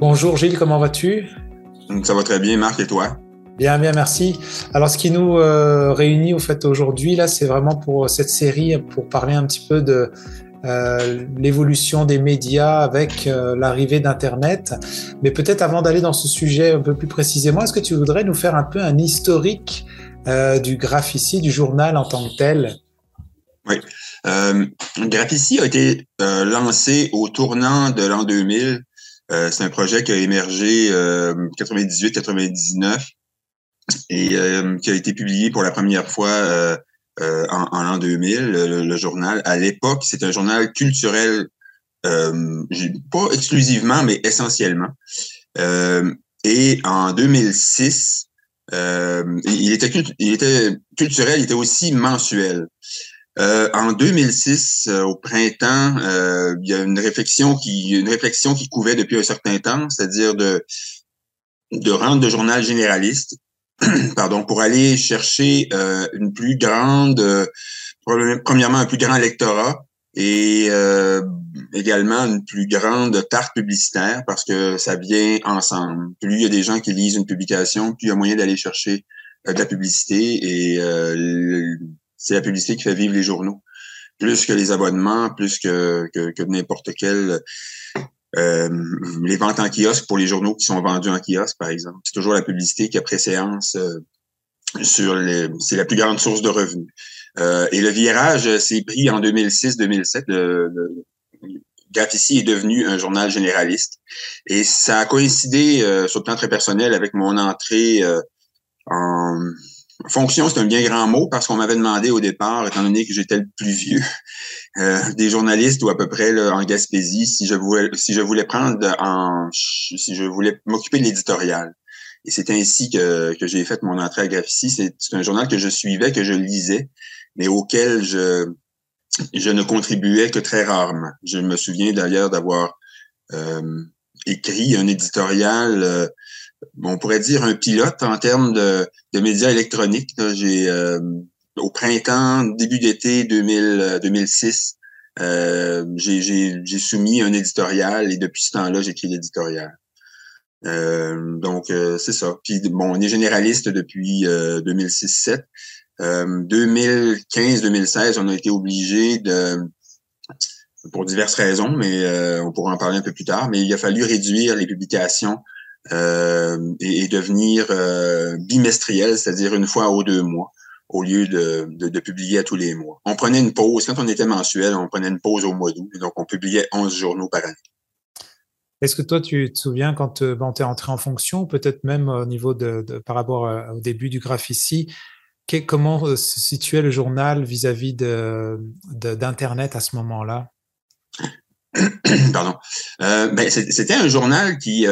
Bonjour Gilles, comment vas-tu? Ça va très bien, Marc, et toi? Bien, bien, merci. Alors, ce qui nous euh, réunit au fait aujourd'hui, là, c'est vraiment pour cette série, pour parler un petit peu de euh, l'évolution des médias avec euh, l'arrivée d'Internet. Mais peut-être avant d'aller dans ce sujet un peu plus précisément, est-ce que tu voudrais nous faire un peu un historique du Graphici, du journal en tant que tel? Oui. Graphici a été lancé au tournant de l'an 2000 euh, c'est un projet qui a émergé euh, 98-99 et euh, qui a été publié pour la première fois euh, en, en l'an 2000, le, journal. À l'époque, c'est un journal culturel, pas exclusivement, mais essentiellement. et en 2006, il, était, il était culturel, il était aussi mensuel. Euh, en 2006, euh, au printemps, euh, il y a une réflexion qui une réflexion qui couvait depuis un certain temps, c'est-à-dire de de rendre le journal généraliste, pardon, pour aller chercher une plus grande, premièrement un plus grand lectorat et également une plus grande tarte publicitaire parce que ça vient ensemble. Plus il y a des gens qui lisent une publication, plus il y a moyen d'aller chercher de la publicité et c'est la publicité qui fait vivre les journaux. Plus que les abonnements, plus que, que, n'importe quel. Euh, les ventes en kiosque pour les journaux qui sont vendus en kiosque, par exemple. C'est toujours la publicité qui a préséance euh, sur les. C'est la plus grande source de revenus. Euh, et le virage s'est pris en 2006-2007. Le, le est devenu un journal généraliste. Et ça a coïncidé sur le plan très personnel avec mon entrée en Fonction, c'est un bien grand mot parce qu'on m'avait demandé au départ, étant donné que j'étais le plus vieux euh, des journalistes ou à peu près en Gaspésie, si je voulais, si je voulais prendre en, si je voulais m'occuper de l'éditorial. Et c'est ainsi que, que j'ai fait mon entrée à Graphici. C'est un journal que je suivais, que je lisais, mais auquel je, je ne contribuais que très rarement. Je me souviens d'ailleurs d'avoir euh, écrit un éditorial euh, on pourrait dire un pilote en termes de, médias électroniques. J'ai euh, au printemps, début d'été 2006, euh, euh j'ai soumis un éditorial et depuis ce temps-là, j'écris l'éditorial. Donc, c'est ça. Puis, bon, on est généraliste depuis 2006-7. 2015-2016, on a été obligé de, pour diverses raisons, mais on pourra en parler un peu plus tard, mais il a fallu réduire les publications euh, et, devenir euh, bimestriel, c'est-à-dire une fois aux deux mois au lieu de, de, publier à tous les mois. On prenait une pause. Quand on était mensuel, on prenait une pause au mois d'août. Donc, on publiait 11 journaux par année. Est-ce que toi, tu te souviens quand euh, tu es entré en fonction, peut-être même au niveau de, par rapport au début du Graphici, comment se situait le journal vis-à-vis d'Internet à ce moment-là? Pardon. ben, C'était un journal qui,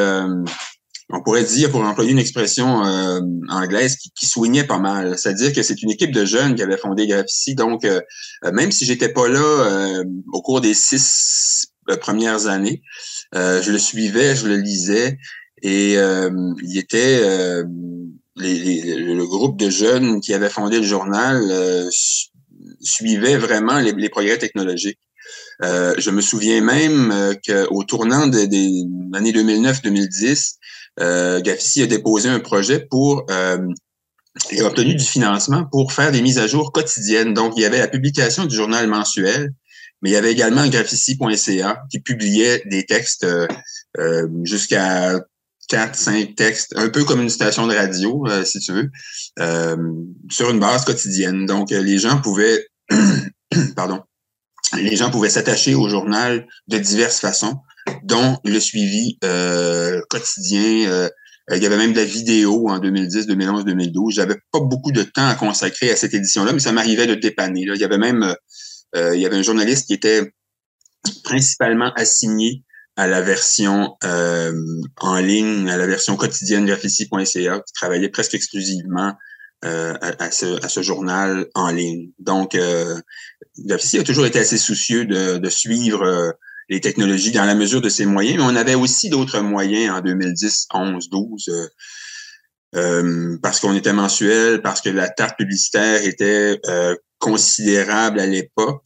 on pourrait dire, pour employer une expression euh, anglaise, qui, qui soignait pas mal. C'est-à-dire que c'est une équipe de jeunes qui avait fondé Graphici. Donc, euh, euh, même si j'étais pas là au cours des six premières années, je le suivais, je le lisais, et il était le groupe de jeunes qui avait fondé le journal suivait vraiment les, progrès technologiques. je me souviens même qu'au tournant des années 2009-2010, euh, a déposé un projet pour euh, a obtenu du financement pour faire des mises à jour quotidiennes. Donc, il y avait la publication du journal mensuel, mais il y avait également graphici.ca qui publiait des textes euh, euh, jusqu'à quatre, cinq textes, un peu comme une station de radio, euh, si tu veux, sur une base quotidienne. Donc, les gens pouvaient, pardon, les gens pouvaient s'attacher au journal de diverses façons dont le suivi euh, quotidien. Euh, il y avait même de la vidéo en 2010, 2011, 2012. J'avais pas beaucoup de temps à consacrer à cette édition-là, mais ça m'arrivait de dépanner. Là. Il y avait même euh, il y avait un journaliste qui était principalement assigné à la version en ligne, à la version quotidienne Graphici.ca, qui travaillait presque exclusivement à, ce, à, ce, journal en ligne. Donc, euh, a toujours été assez soucieux de, de suivre les technologies dans la mesure de ses moyens, mais on avait aussi d'autres moyens en 2010, 11, 12, parce qu'on était mensuel, parce que la tarte publicitaire était euh, considérable à l'époque.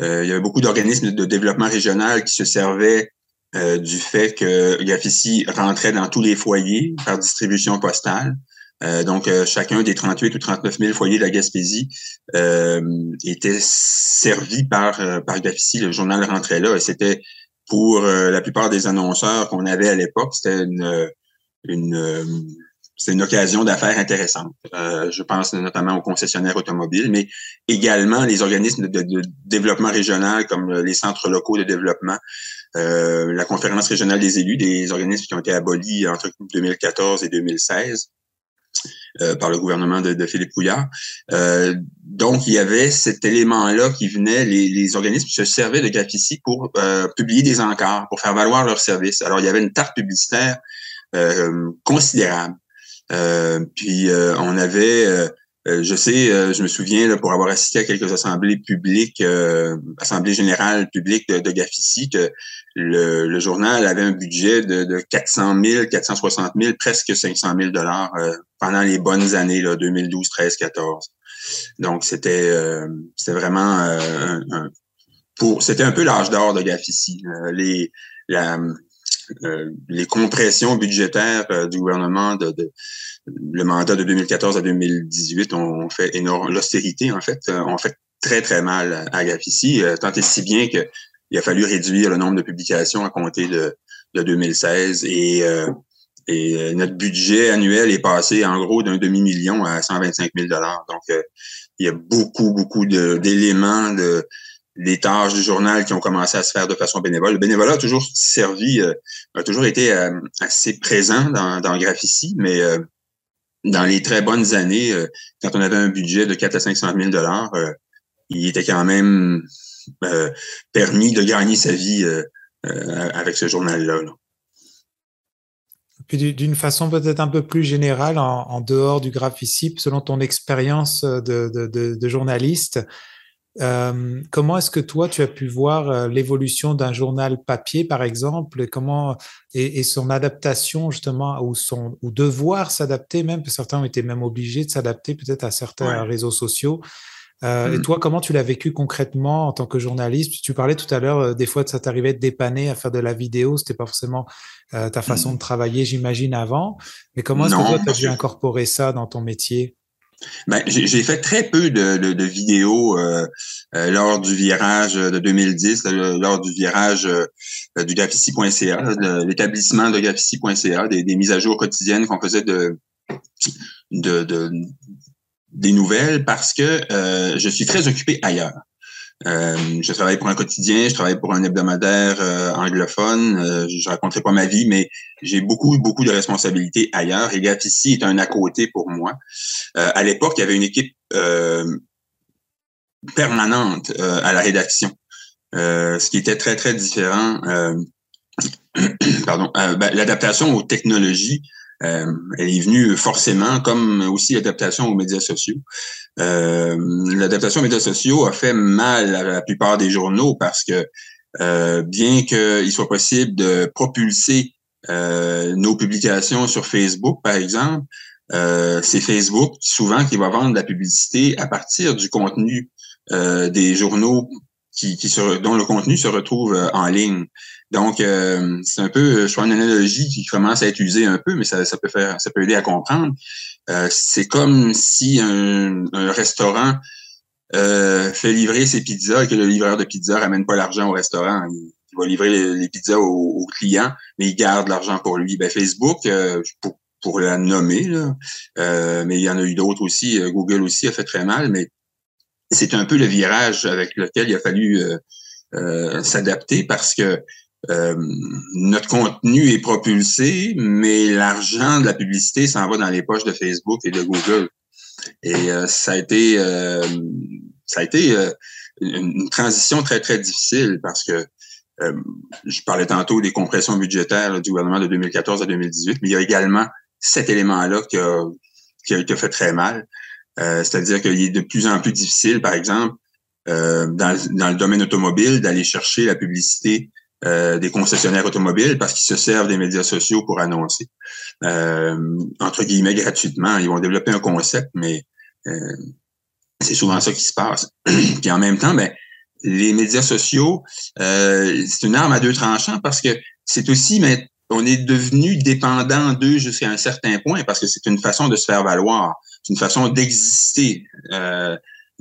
Euh, il y avait beaucoup d'organismes de développement régional qui se servaient du fait que Gafici rentrait dans tous les foyers par distribution postale. Donc, chacun des 38 ou 39 000 foyers de la Gaspésie était servi par, par Gafici. Le journal rentrait là et c'était pour la plupart des annonceurs qu'on avait à l'époque, c'était une, une c'est une occasion d'affaires intéressante. Euh, je pense notamment aux concessionnaires automobiles, mais également les organismes de, développement régional comme les centres locaux de développement, euh, la conférence régionale des élus, des organismes qui ont été abolis entre 2014 et 2016. Euh, par le gouvernement de, Philippe Couillard. donc, il y avait cet élément-là qui venait, les, les, organismes se servaient de Grafici pour publier des encarts, pour faire valoir leurs services. Alors, il y avait une tarte publicitaire considérable. Euh, puis euh, on avait, euh, je sais, je me souviens là, pour avoir assisté à quelques assemblées publiques, assemblées générales publiques de, de Gafici, que le, journal avait un budget de, de 400 000, 460 000, presque 500 000 dollars pendant les bonnes années là, 2012, 13, 14. Donc c'était c'était vraiment un, pour c'était un peu l'âge d'or de Gafici. les la, euh, les compressions budgétaires euh, du gouvernement de, le mandat de 2014 à 2018 ont fait énorme l'austérité en fait euh, ont fait très très mal à Gafici tant et si bien que il a fallu réduire le nombre de publications à compter de, de 2016 et et notre budget annuel est passé en gros d'un demi-million à 125 000 dollars. Donc, il y a beaucoup, beaucoup d'éléments de, les tâches du journal qui ont commencé à se faire de façon bénévole. Le bénévolat a toujours servi, euh, a toujours été euh, assez présent dans, dans Graphici, mais euh, dans les très bonnes années, quand on avait un budget de 4 à 500 000 dollars, il était quand même permis de gagner sa vie avec ce journal-là. Puis d'une façon peut-être un peu plus générale, en, dehors du Graphici, selon ton expérience de, journaliste, euh, comment est-ce que toi, tu as pu voir euh, l'évolution d'un journal papier, par exemple, et comment et, son adaptation justement, ou son ou devoir s'adapter, même que certains ont été même obligés de s'adapter peut-être à certains réseaux sociaux. Euh, Et mmh. toi, comment tu l'as vécu concrètement en tant que journaliste? Tu parlais tout à l'heure, des fois, ça t'arrivait de dépanner à faire de la vidéo. C'était pas forcément ta façon mmh. de travailler, j'imagine, avant. Mais comment est-ce que toi, tu as dû incorporer ça dans ton métier? Ben, j'ai fait très peu de, de, vidéos euh, euh, lors du virage de 2010, lors du virage euh, du gafici.ca, l'établissement de gafici.ca, des, des, mises à jour quotidiennes qu'on faisait de, de, des nouvelles parce que je suis très occupé ailleurs. Euh, je travaille pour un quotidien, je travaille pour un hebdomadaire euh, anglophone. Euh, je raconterai pas ma vie, mais j'ai beaucoup, beaucoup de responsabilités ailleurs. Et ici est un à côté pour moi. Euh, à l'époque, il y avait une équipe permanente à la rédaction, ce qui était très, très différent. pardon. Ben, l'adaptation aux technologies euh, elle est venue forcément, comme aussi l'adaptation aux médias sociaux. Euh, l'adaptation aux médias sociaux a fait mal à la plupart des journaux parce que euh, bien qu'il soit possible de propulser nos publications sur Facebook, par exemple, c'est Facebook souvent qui va vendre la publicité à partir du contenu des journaux qui, qui dont le contenu se retrouve en ligne. Donc, euh, c'est un peu, je crois, une analogie qui commence à être usée un peu, mais ça, ça peut faire, ça peut aider à comprendre. Euh, c'est comme si un, restaurant euh, fait livrer ses pizzas et que le livreur de pizza ramène pas l'argent au restaurant. Il, va livrer les, pizzas aux, clients, mais il garde l'argent pour lui. Ben, Facebook, pour, pour la nommer, là, mais il y en a eu d'autres aussi. Google aussi a fait très mal, mais c'est un peu le virage avec lequel il a fallu s'adapter parce que euh, notre contenu est propulsé, mais l'argent de la publicité s'en va dans les poches de Facebook et de Google. Et euh, ça a été, euh, ça a été une, transition très très difficile parce que je parlais tantôt des compressions budgétaires du gouvernement de 2014 à 2018, mais il y a également cet élément-là qui a, qui a été fait très mal. C'est-à-dire qu'il est de plus en plus difficile, par exemple, dans, dans le domaine automobile, d'aller chercher la publicité euh, des concessionnaires automobiles parce qu'ils se servent des médias sociaux pour annoncer. Euh, entre guillemets, gratuitement. Ils vont développer un concept, mais euh, c'est souvent ça qui se passe. Puis en même temps, ben, les médias sociaux, c'est une arme à deux tranchants parce que c'est aussi, mais on est devenu dépendant d'eux jusqu'à un certain point parce que c'est une façon de se faire valoir, c'est une façon d'exister euh,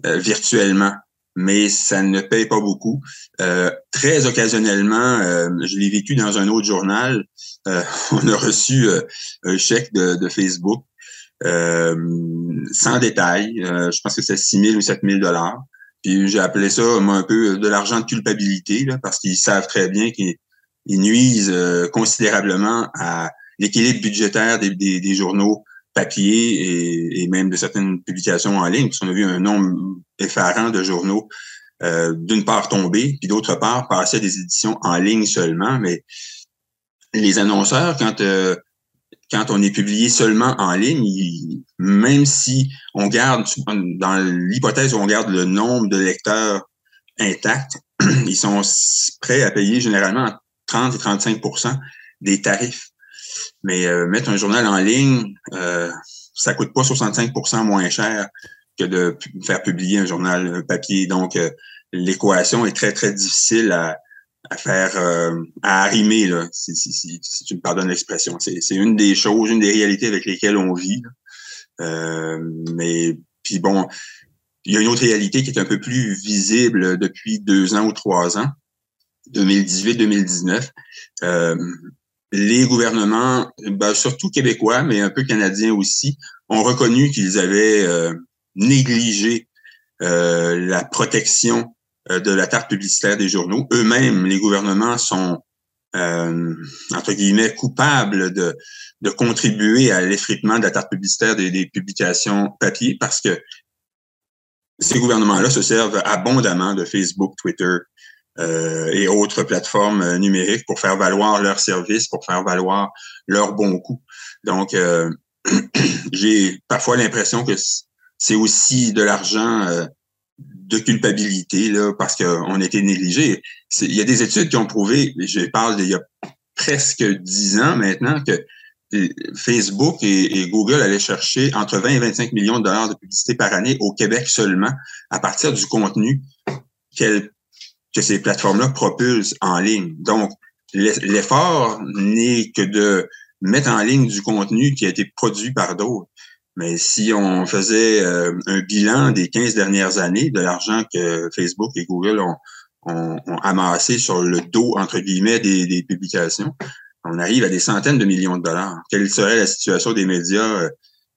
euh, virtuellement, mais ça ne paye pas beaucoup. Euh, très occasionnellement, je l'ai vécu dans un autre journal, on a reçu un chèque de, de Facebook sans détail, je pense que c'est 6 000 ou 7 000 dollars. Puis j'ai appelé ça moi, un peu de l'argent de culpabilité, là, parce qu'ils savent très bien qu'ils ils nuisent euh, considérablement à l'équilibre budgétaire des, des, journaux papier et, et, même de certaines publications en ligne, parce qu'on a vu un nombre effarant de journaux euh, d'une part tomber, puis d'autre part passer à des éditions en ligne seulement. Mais les annonceurs, quand euh, quand on est publié seulement en ligne, même si on garde, dans l'hypothèse où on garde le nombre de lecteurs intact, ils sont prêts à payer généralement 30 et 35% des tarifs. Mais euh, mettre un journal en ligne, euh, ça coûte pas 65% moins cher que de faire publier un journal papier. Donc, euh, l'équation est très, très difficile à, à faire, euh, à arrimer, là, si, si, si, si, tu me pardonnes l'expression. C'est une des choses, une des réalités avec lesquelles on vit. mais, puis bon, il y a une autre réalité qui est un peu plus visible depuis deux ans ou trois ans. 2018-2019, euh, les gouvernements, ben, surtout québécois, mais un peu canadiens aussi, ont reconnu qu'ils avaient euh, négligé euh, la protection de la carte publicitaire des journaux. Eux-mêmes, les gouvernements sont entre guillemets coupables de, de contribuer à l'effritement de la carte publicitaire des, des publications papier parce que ces gouvernements-là se servent abondamment de Facebook, Twitter, euh, et autres plateformes euh, numériques pour faire valoir leurs services, pour faire valoir leurs bons coups. Donc, euh, j'ai parfois l'impression que c'est aussi de l'argent de culpabilité là, parce qu'on a été négligé. Il y a des études qui ont prouvé, je parle d'il y a presque dix ans maintenant, que Facebook et, et, Google allaient chercher entre 20 et 25 millions de dollars de publicité par année au Québec seulement à partir du contenu qu'elles que ces plateformes-là propulsent en ligne. Donc, l'effort n'est que de mettre en ligne du contenu qui a été produit par d'autres. Mais si on faisait euh, un bilan des 15 dernières années de l'argent que Facebook et Google ont, amassé sur le dos, entre guillemets, des, des, publications, on arrive à des centaines de millions de dollars. Quelle serait la situation des médias euh,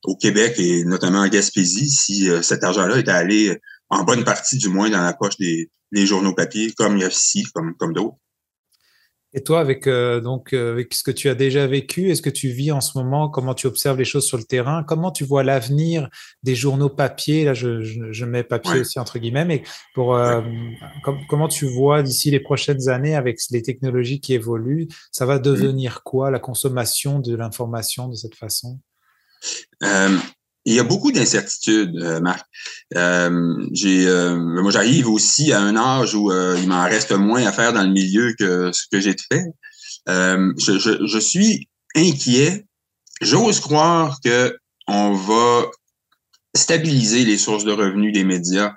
au Québec et notamment en Gaspésie si euh, cet argent-là était allé en bonne partie du moins dans la poche des, des journaux papier comme ici, comme, comme d'autres. Et toi, avec, euh, donc, euh, avec ce que tu as déjà vécu, est-ce que tu vis en ce moment, comment tu observes les choses sur le terrain, comment tu vois l'avenir des journaux papier, là je, je, mets papier aussi entre guillemets, mais pour, euh, comment tu vois d'ici les prochaines années avec les technologies qui évoluent, ça va devenir quoi la consommation de l'information de cette façon? Il y a beaucoup d'incertitudes, euh, Marc. Euh, euh, moi, j'arrive aussi à un âge où il m'en reste moins à faire dans le milieu que ce que j'ai fait. Je, suis inquiet. J'ose croire que on va stabiliser les sources de revenus des médias,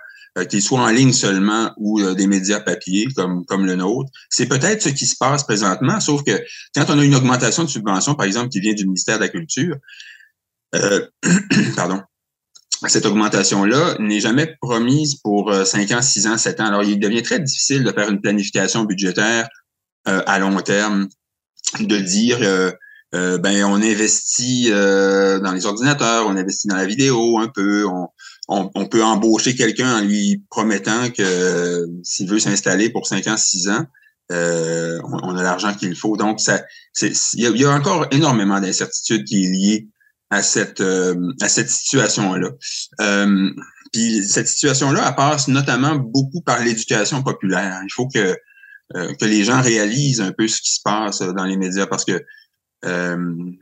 qu'ils soient en ligne seulement ou des médias papier comme, comme le nôtre. C'est peut-être ce qui se passe présentement, sauf que quand on a une augmentation de subvention, par exemple, qui vient du ministère de la Culture, pardon, cette augmentation-là n'est jamais promise pour 5 euh, ans, 6 ans, 7 ans. Alors, il devient très difficile de faire une planification budgétaire euh, à long terme, de dire, ben, on investit dans les ordinateurs, on investit dans la vidéo un peu, on, on, peut embaucher quelqu'un en lui promettant que s'il veut s'installer pour 5 ans, 6 ans, on, a l'argent qu'il faut. Donc, ça, il y, y, a encore énormément d'incertitudes qui est liée à cette euh, à cette situation-là. Euh, puis cette situation-là, elle passe notamment beaucoup par l'éducation populaire. Il faut que euh, que les gens réalisent un peu ce qui se passe dans les médias parce que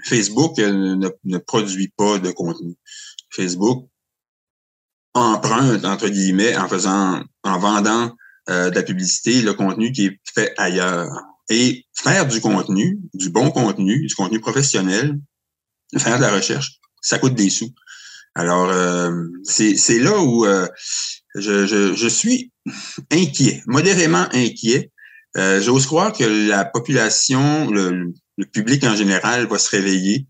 Facebook ne, ne, produit pas de contenu. Facebook emprunte entre guillemets en faisant en vendant de la publicité le contenu qui est fait ailleurs. Et faire du contenu, du bon contenu, du contenu professionnel, faire de la recherche, ça coûte des sous. Alors, euh, c'est là où euh, je, je, je, suis inquiet, modérément inquiet, Euh, j'ose croire que la population, le, public en général, va se réveiller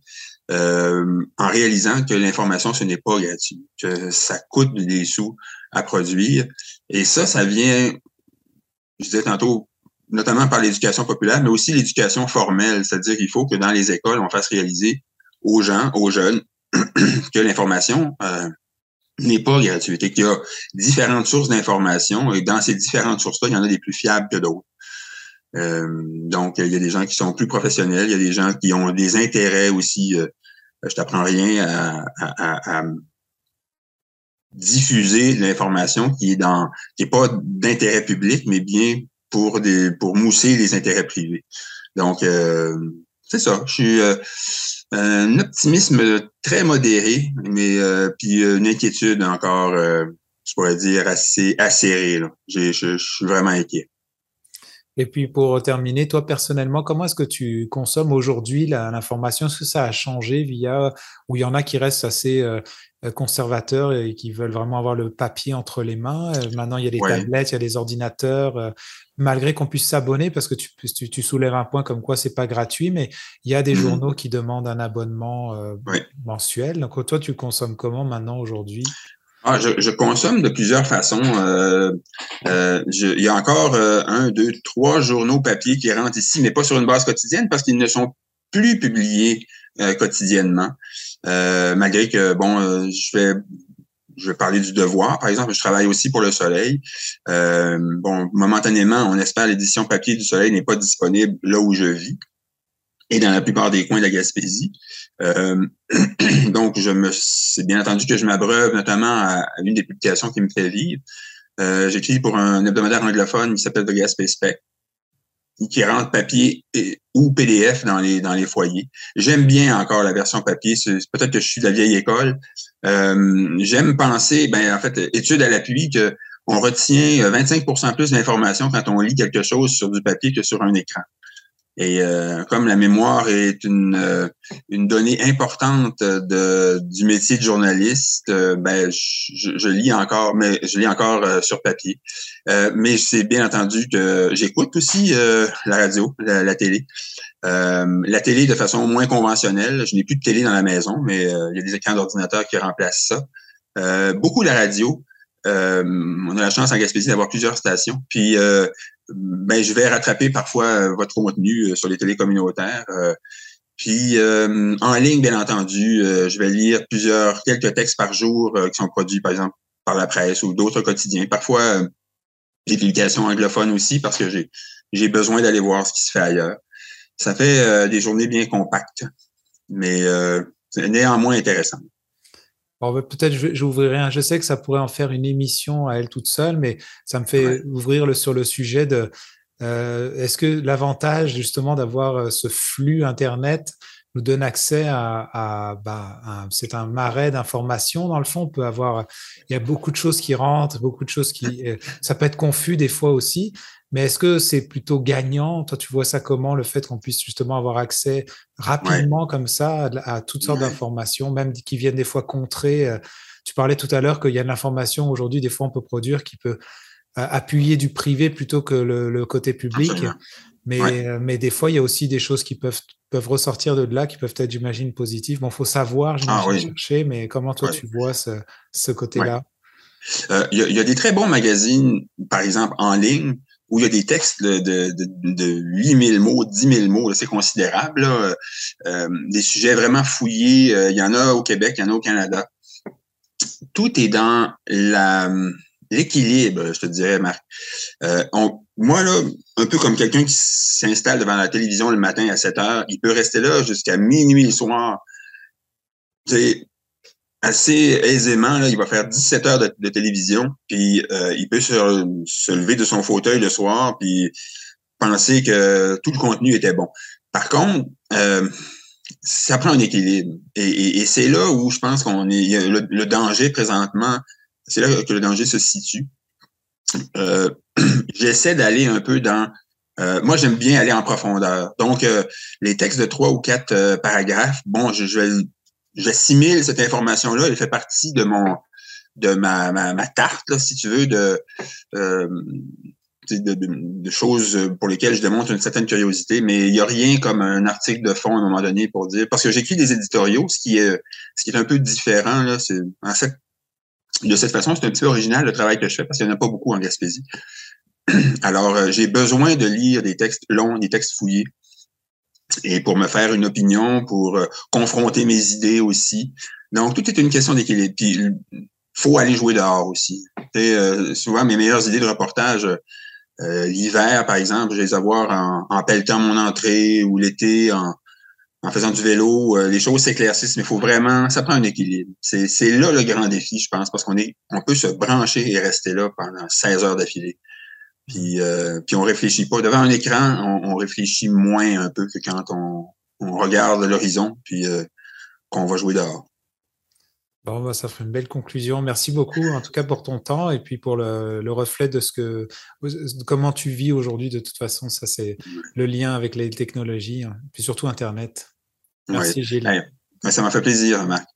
euh, en réalisant que l'information, ce n'est pas gratuit, que ça coûte des sous à produire. Et ça, ça vient, je disais tantôt, notamment par l'éducation populaire, mais aussi l'éducation formelle, c'est-à-dire qu'il faut que dans les écoles, on fasse réaliser aux gens, aux jeunes, que l'information euh, n'est pas gratuite et qu'il y a différentes sources d'information et dans ces différentes sources-là, il y en a des plus fiables que d'autres. Euh, donc, il y a des gens qui sont plus professionnels, il y a des gens qui ont des intérêts aussi. Euh, je t'apprends rien à, diffuser l'information qui est dans qui est pas d'intérêt public, mais bien pour des pour mousser les intérêts privés. Donc, euh, c'est ça. Je suis euh, un optimisme très modéré, mais euh, puis une inquiétude encore, je pourrais dire assez acérée. Je suis vraiment inquiet. Et puis pour terminer, toi personnellement, comment est-ce que tu consommes aujourd'hui l'information? Est-ce que ça a changé via, ou il y en a qui restent assez euh, conservateurs et qui veulent vraiment avoir le papier entre les mains? Euh, Maintenant, il y a des tablettes, il y a des ordinateurs, euh, malgré qu'on puisse s'abonner, parce que tu, tu, soulèves un point comme quoi c'est pas gratuit, mais il y a des mmh journaux qui demandent un abonnement mensuel. Donc toi, tu consommes comment maintenant aujourd'hui? Ah, je, consomme de plusieurs façons. Euh, euh, il y a encore euh, un, deux, trois journaux papier qui rentrent ici, mais pas sur une base quotidienne parce qu'ils ne sont plus publiés quotidiennement. malgré que, bon, je fais je vais parler du devoir, par exemple. Je travaille aussi pour le Soleil. bon, momentanément, on espère l'édition papier du Soleil n'est pas disponible là où je vis et dans la plupart des coins de la Gaspésie. Euh, donc, je me, c'est bien entendu que je m'abreuve notamment à, une des publications qui me fait vivre. Euh, j'écris pour un hebdomadaire anglophone qui s'appelle The Gaspé Spec, qui rentre papier ou PDF dans les dans les foyers. J'aime bien encore la version papier. peut-être que je suis de la vieille école. Euh, j'aime penser, ben en fait, étude à l'appui que on retient 25% plus d'informations quand on lit quelque chose sur du papier que sur un écran. Et euh, comme la mémoire est une, euh, une donnée importante de, du métier de journaliste, euh, ben je, je, lis encore, mais je lis encore sur papier. mais c'est bien entendu que j'écoute aussi la radio, la, télé. la télé de façon moins conventionnelle. Je n'ai plus de télé dans la maison, mais il y a des écrans d'ordinateur qui remplacent ça. beaucoup la radio. on a la chance en Gaspésie d'avoir plusieurs stations. Puis ben, je vais rattraper parfois euh, votre contenu euh, sur les télé communautaires. Euh, puis en ligne, bien entendu, je vais lire plusieurs, quelques textes par jour qui sont produits, par exemple, par la presse ou d'autres quotidiens. Parfois, des publications anglophones aussi, parce que j'ai, j'ai besoin d'aller voir ce qui se fait ailleurs. Ça fait des journées bien compactes, mais néanmoins intéressantes. Ben, peut-être j'ouvrirai un. Je sais que ça pourrait en faire une émission à elle toute seule, mais ça me fait ouvrir le, sur le sujet de euh, est-ce que l'avantage justement d'avoir euh, ce flux Internet nous donne accès à, à, bah, c'est un marais d'informations dans le fond. On peut avoir, il y a beaucoup de choses qui rentrent, beaucoup de choses qui, euh, ça peut être confus des fois aussi. Mais est-ce que c'est plutôt gagnant? Toi, tu vois ça comment le fait qu'on puisse justement avoir accès rapidement comme ça à, toutes sortes d'informations, même qui viennent des fois contrer. Euh, tu parlais tout à l'heure qu'il y a de l'information aujourd'hui, des fois on peut produire qui peut euh, appuyer du privé plutôt que le, côté public. Mais, euh, mais des fois, il y a aussi des choses qui peuvent, peuvent ressortir de là, qui peuvent être, j'imagine, positives. Bon, faut savoir, ah j'imagine, chercher, mais comment toi tu vois ce, ce côté-là? Il y, y, a des très bons magazines, par exemple, en ligne, où il y a des textes de, de, de, 8000 mots, 10 000 mots, c'est considérable. Euh, des sujets vraiment fouillés. Euh, il y en a au Québec, il y en a au Canada. Tout est dans l'équilibre, je te dirais, Marc. Euh, moi, là, un peu comme quelqu'un qui s'installe devant la télévision le matin à 7 heures, il peut rester là jusqu'à minuit le soir. Assez aisément, là, il va faire 17 heures de, télévision, puis euh, il peut se, lever de son fauteuil le soir, puis penser que tout le contenu était bon. Par contre, euh, ça prend un équilibre. Et, c'est là où je pense qu'on est. Le, danger présentement, c'est là que le danger se situe. Euh, j'essaie d'aller un peu dans. moi, j'aime bien aller en profondeur. Donc, les textes de trois ou quatre paragraphes, bon, je, je vais j'assimile cette information-là, elle fait partie de mon de ma, ma, tarte, là, si tu veux, de euh, de, choses pour lesquelles je démontre une certaine curiosité, mais il n'y a rien comme un article de fond à un moment donné pour dire, parce que j'écris des éditoriaux, ce qui est, ce qui est un peu différent, là, c'est, en fait, de cette façon, c'est un petit peu original le travail que je fais parce qu'il n'y en a pas beaucoup en Gaspésie. Alors, euh, j'ai besoin de lire des textes longs, des textes fouillés, et pour me faire une opinion, pour euh, confronter mes idées aussi. Donc, tout est une question d'équilibre. Puis, faut aller jouer dehors aussi. Euh, souvent, mes meilleures idées de reportage, euh, l'hiver, par exemple, je les avoir en, en pelletant mon entrée ou l'été en, en faisant du vélo. Euh, les choses s'éclaircissent, mais il faut vraiment, ça prend un équilibre. C'est là le grand défi, je pense, parce qu'on est, on peut se brancher et rester là pendant 16 heures d'affilée. Puis, euh, puis on réfléchit pas. Devant un écran, on, on, réfléchit moins un peu que quand on, on regarde l'horizon, puis qu'on va jouer dehors. Bon, bah, ça ferait une belle conclusion. Merci beaucoup, en tout cas, pour ton temps et puis pour le, le reflet de ce que, de comment tu vis aujourd'hui. De toute façon, ça, c'est le lien avec les technologies, hein, puis surtout Internet. Merci, Gilles. ça m'a fait plaisir, Marc.